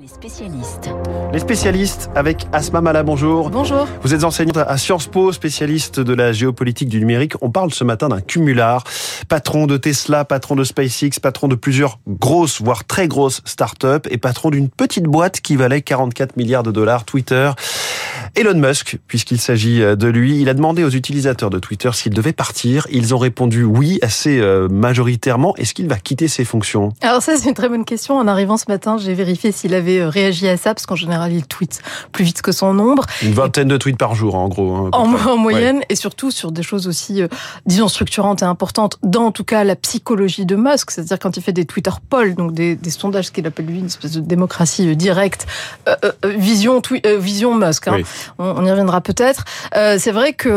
Les spécialistes. Les spécialistes avec Asma Mala, bonjour. Bonjour. Vous êtes enseignante à Sciences Po, spécialiste de la géopolitique du numérique. On parle ce matin d'un cumulard, patron de Tesla, patron de SpaceX, patron de plusieurs grosses, voire très grosses startups et patron d'une petite boîte qui valait 44 milliards de dollars, Twitter. Elon Musk, puisqu'il s'agit de lui, il a demandé aux utilisateurs de Twitter s'ils devaient partir. Ils ont répondu oui assez euh, majoritairement. Est-ce qu'il va quitter ses fonctions? Alors ça, c'est une très bonne question. En arrivant ce matin, j'ai vérifié s'il avait euh, réagi à ça, parce qu'en général, il tweet plus vite que son nombre. Une vingtaine de tweets par jour, en gros. hein, En, moyenne, Ouais. et surtout sur des choses aussi, euh, disons, structurantes et importantes, dans en tout cas la psychologie de Musk, c'est-à-dire quand il fait des Twitter polls, donc des, des sondages, ce qu'il appelle lui une espèce de démocratie euh, directe, euh, euh, euh, euh, vision Musk, hein. Oui. On, y reviendra peut-être. Euh, c'est vrai qu'il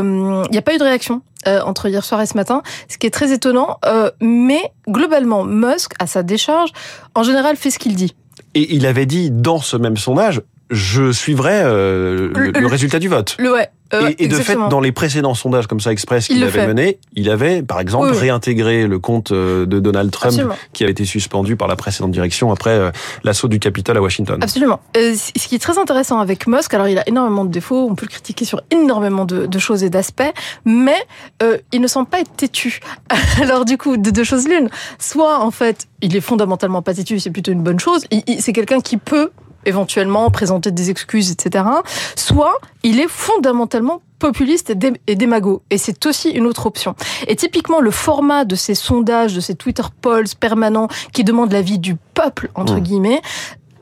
n'y a pas eu de réaction. euh, entre hier soir et ce matin, ce qui est très étonnant, euh, mais globalement, Musk, à sa décharge, en général, fait ce qu'il dit. Et il avait dit dans ce même sondage, je suivrai euh, le, Le- le résultat du vote. Le ouais. euh, et, et de fait, dans les précédents sondages comme ça express Il qu'il avait menés, il avait, par exemple, Oui, oui. réintégré le compte euh, de Donald Trump Absolument. qui avait été suspendu par la précédente direction après euh, l'assaut du Capitole à Washington. Absolument. Ce qui est très intéressant avec Musk, alors il a énormément de défauts, on peut le critiquer sur énormément de, de choses et d'aspects, mais il ne semble pas être têtu. Alors du coup, de deux choses l'une. Soit en fait, il est fondamentalement pas têtu, c'est plutôt une bonne chose. C'est quelqu'un qui peut éventuellement présenter des excuses, etc. Soit il est fondamentalement populiste et, dé- et démago. Et c'est aussi une autre option. Et typiquement, le format de ces sondages, de ces Twitter polls permanents qui demandent l'avis du peuple, entre Mm. guillemets,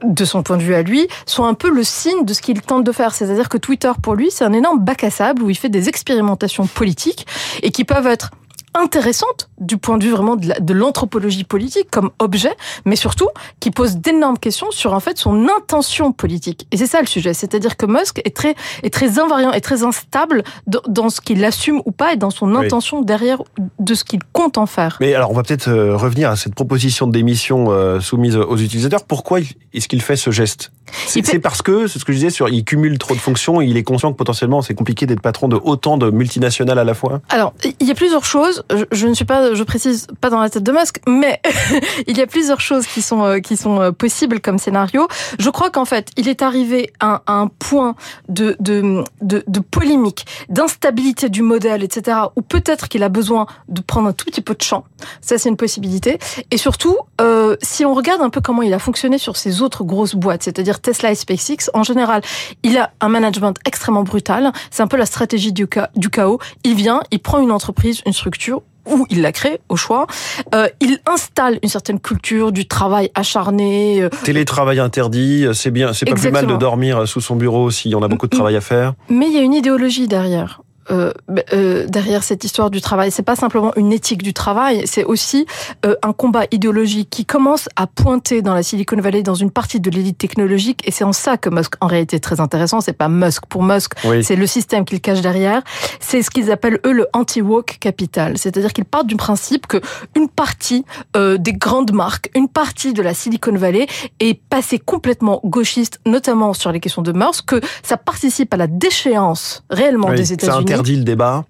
de son point de vue à lui, sont un peu le signe de ce qu'il tente de faire. C'est-à-dire que Twitter, pour lui, c'est un énorme bac à sable où il fait des expérimentations politiques et qui peuvent être intéressantes du point de vue vraiment de la- de l'anthropologie politique comme objet, mais surtout qui posent d'énormes questions sur en fait son intention politique. Et c'est ça le sujet, c'est-à-dire que Musk est très est très invariant et très instable dans, dans ce qu'il assume ou pas et dans son Oui. intention derrière de ce qu'il compte en faire. Mais alors, on va peut-être euh, revenir à cette proposition de démission euh, soumise aux utilisateurs. Pourquoi est-ce qu'il fait ce geste? C'est fait- parce que, c'est ce que je disais, sur, il cumule trop de fonctions et il est conscient que potentiellement c'est compliqué d'être patron de autant de multinationales à la fois. Alors, il y a plusieurs choses. Je, je ne suis pas, je précise pas dans la tête de Musk, mais il y a plusieurs choses qui sont euh, qui sont euh, possibles comme scénario. Je crois qu'en fait, il est arrivé à, à un point de de de, de polémique, d'instabilité du modèle, etc. Où peut-être qu'il a besoin de prendre un tout petit peu de champ. Ça, c'est une possibilité. Et surtout, euh, si on regarde un peu comment il a fonctionné sur ses autres grosses boîtes, c'est-à-dire Tesla et SpaceX, en général, il a un management extrêmement brutal. C'est un peu la stratégie du, cha- du chaos. Il vient, il prend une entreprise, une structure, ou il la crée au choix. Euh, il installe une certaine culture du travail acharné. euh, Télétravail interdit, euh, c'est bien, c'est pas plus mal de dormir sous son bureau s'il y en a beaucoup de travail à faire. Mais il y a une idéologie derrière. Euh, euh, derrière cette histoire du travail, c'est pas simplement une éthique du travail, c'est aussi euh, un combat idéologique qui commence à pointer dans la Silicon Valley, dans une partie de l'élite technologique, et c'est en ça que Musk, en réalité, est très intéressant. C'est pas Musk pour Musk, Oui. c'est le système qu'il cache derrière. C'est ce qu'ils appellent eux le anti-woke capital, c'est-à-dire qu'ils partent du principe que une partie euh, des grandes marques, une partie de la Silicon Valley est passée complètement gauchiste, notamment sur les questions de mœurs, que ça participe à la déchéance réellement Oui, des États-Unis. Interdit le débat?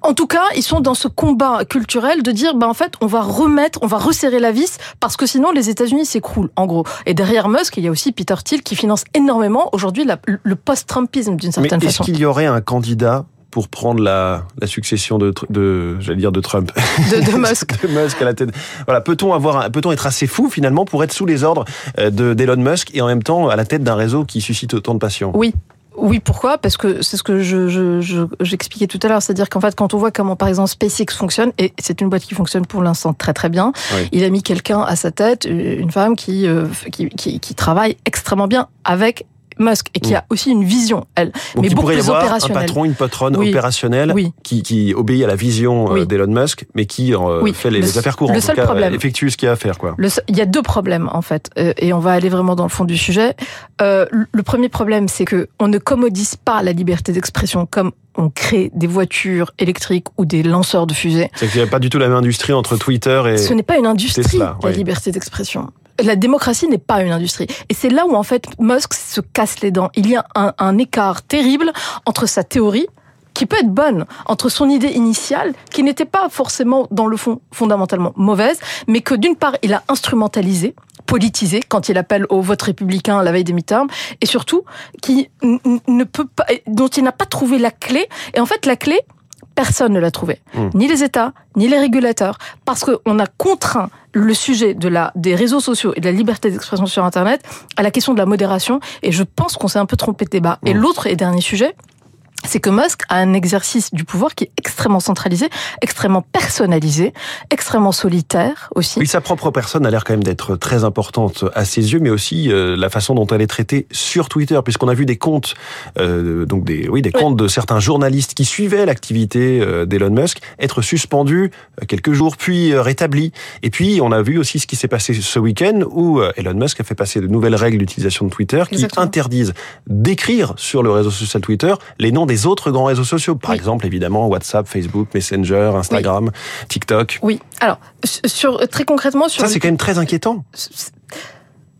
En tout cas, ils sont dans ce combat culturel de dire, bah en fait, on va remettre, on va resserrer la vis parce que sinon les États-Unis s'écroulent, en gros. Et derrière Musk, il y a aussi Peter Thiel qui finance énormément aujourd'hui le post-Trumpisme d'une Mais certaine est-ce façon. qu'il y aurait un candidat pour prendre la, la succession de, j'allais dire de Trump, De, de Musk. de Musk à la tête. Voilà, peut-on avoir, peut-on être assez fou finalement pour être sous les ordres euh, de d'Elon Musk et en même temps à la tête d'un réseau qui suscite autant de passion? Oui. Oui, pourquoi? Parce que c'est ce que je, je, je- j'expliquais tout à l'heure, c'est-à-dire qu'en fait, quand on voit comment, par exemple, SpaceX fonctionne, et c'est une boîte qui fonctionne pour l'instant très très bien, Oui. il a mis quelqu'un à sa tête, une femme qui, euh, qui, qui, qui travaille extrêmement bien avec Musk et qui Mm. a aussi une vision, elle, Donc mais il beaucoup pourrait y plus avoir un patron, une patronne Oui. opérationnelle Oui. qui, qui obéit à la vision euh, d'Elon Musk, mais qui euh, fait les, Le- les affaires courantes. le en tout seul cas, problème. effectue ce qu'il y a à faire, quoi. Le seul- il y a deux problèmes en fait, euh, et on va aller vraiment dans le fond du sujet. Euh, le premier problème, c'est que on ne commodise pas la liberté d'expression comme on crée des voitures électriques ou des lanceurs de fusées. C'est qu'il n'y a pas du tout la même industrie entre Twitter et. Ce n'est pas une industrie, Tesla, la oui. liberté d'expression. La démocratie n'est pas une industrie. Et c'est là où, en fait, Musk se casse les dents. Il y a un, écart terrible entre sa théorie qui peut être bonne entre son idée initiale, qui n'était pas forcément dans le fond fondamentalement mauvaise, mais que d'une part il a instrumentalisé politisé quand il appelle au vote républicain la veille des midterms et surtout qui ne peut pas dont il n'a pas trouvé la clé et en fait la clé personne ne l'a trouvé mmh. ni les États ni les régulateurs parce qu'on a contraint le sujet de la des réseaux sociaux et de la liberté d'expression sur internet à la question de la modération et je pense qu'on s'est un peu trompé de débat mmh. et l'autre et dernier sujet c'est que Musk a un exercice du pouvoir qui est extrêmement centralisé, extrêmement personnalisé, extrêmement solitaire aussi. Oui, sa propre personne a l'air quand même d'être très importante à ses yeux, mais aussi euh, la façon dont elle est traitée sur Twitter, puisqu'on a vu des comptes, euh, donc des, oui, des comptes de certains journalistes qui suivaient l'activité euh, d'Elon Musk être suspendus quelques jours, puis rétablis. Et puis, on a vu aussi ce qui s'est passé ce week-end où Elon Musk a fait passer de nouvelles règles d'utilisation de Twitter qui interdisent d'écrire sur le réseau social Twitter les noms des autres grands réseaux sociaux. Par exemple, évidemment, WhatsApp, Facebook, Messenger, Instagram, TikTok. Oui. Alors, sur, très concrètement... Sur Ça, c'est quand même très inquiétant.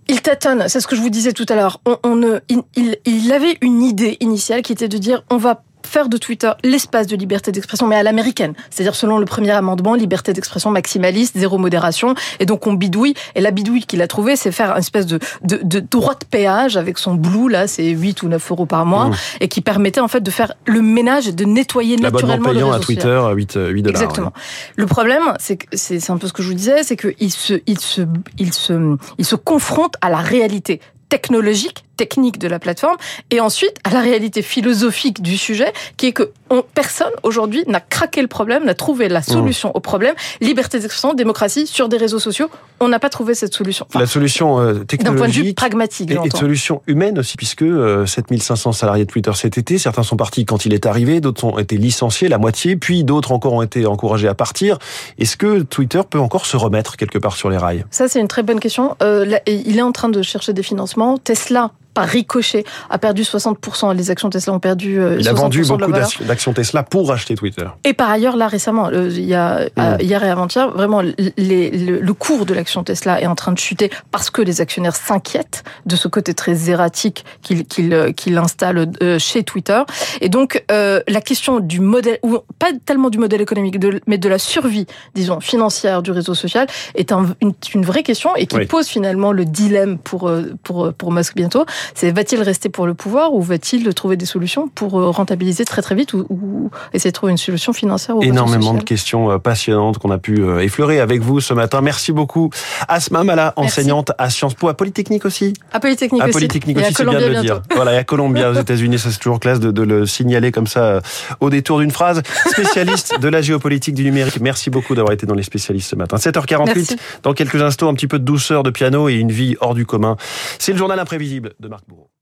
Il tâtonne, c'est ce que je vous disais tout à l'heure. On, on, il, il avait une idée initiale qui était de dire on va faire de Twitter l'espace de liberté d'expression, mais à l'américaine. C'est-à-dire selon le premier amendement, liberté d'expression maximaliste, zéro modération. Et donc on bidouille. Et la bidouille qu'il a trouvée, c'est faire une espèce de, de, de, droit de péage avec son blue, là, c'est 8 ou 9 euros par mois, mmh. et qui permettait en fait de faire le ménage et de nettoyer naturellement payant à Twitter à 8, 8 dollars. Exactement. Le problème, c'est que c'est un peu ce que je vous disais, c'est qu'il se, il se, il se, il se confronte à la réalité technologique, technique de la plateforme, et ensuite à la réalité philosophique du sujet, qui est que on, personne aujourd'hui n'a craqué le problème, n'a trouvé la solution au problème. Liberté d'expression, démocratie sur des réseaux sociaux, on n'a pas trouvé cette solution. la solution euh, technologique. D'un point de vue pragmatique. Et, et solution humaine aussi, puisque euh, 7500 salariés de Twitter cet été, certains sont partis quand il est arrivé, d'autres ont été licenciés, la moitié, puis d'autres encore ont été encouragés à partir. Est-ce que Twitter peut encore se remettre quelque part sur les rails? Ça, c'est une très bonne question. Euh, là, il est en train de chercher des financements. Tesla par ricochet, a perdu 60%. Les actions Tesla ont perdu. Euh, il a vendu beaucoup d'actions Tesla pour acheter Twitter. Et par ailleurs, là récemment, il y a mmh. hier et avant-hier, vraiment, les, le, le, cours de l'action Tesla est en train de chuter parce que les actionnaires s'inquiètent de ce côté très erratique qu'il qu'il qu'il installe chez Twitter. Et donc, euh, la question du modèle, ou pas tellement du modèle économique, de, mais de la survie, disons, financière du réseau social, est un, une, une, vraie question et qui oui. pose finalement le dilemme pour pour pour Musk bientôt va-t-il rester pour le pouvoir ou va-t-il trouver des solutions pour euh, rentabiliser très très vite ou, ou essayer de trouver une solution financière Énormément de questions euh, passionnantes qu'on a pu euh, effleurer avec vous ce matin. Merci beaucoup. Asma Mala, enseignante à Sciences Po, à Polytechnique aussi. À Polytechnique à Polytechnique aussi, c'est bien de le dire. Voilà, et à Columbia aux États-Unis, ça c'est toujours classe de, de, le signaler comme ça au détour d'une phrase. Spécialiste de la géopolitique du numérique. Merci beaucoup d'avoir été dans les spécialistes ce matin. 7h48. Merci. Dans quelques instants, un petit peu de douceur de piano et une vie hors du commun. C'est le journal imprévisible de Marie. Marc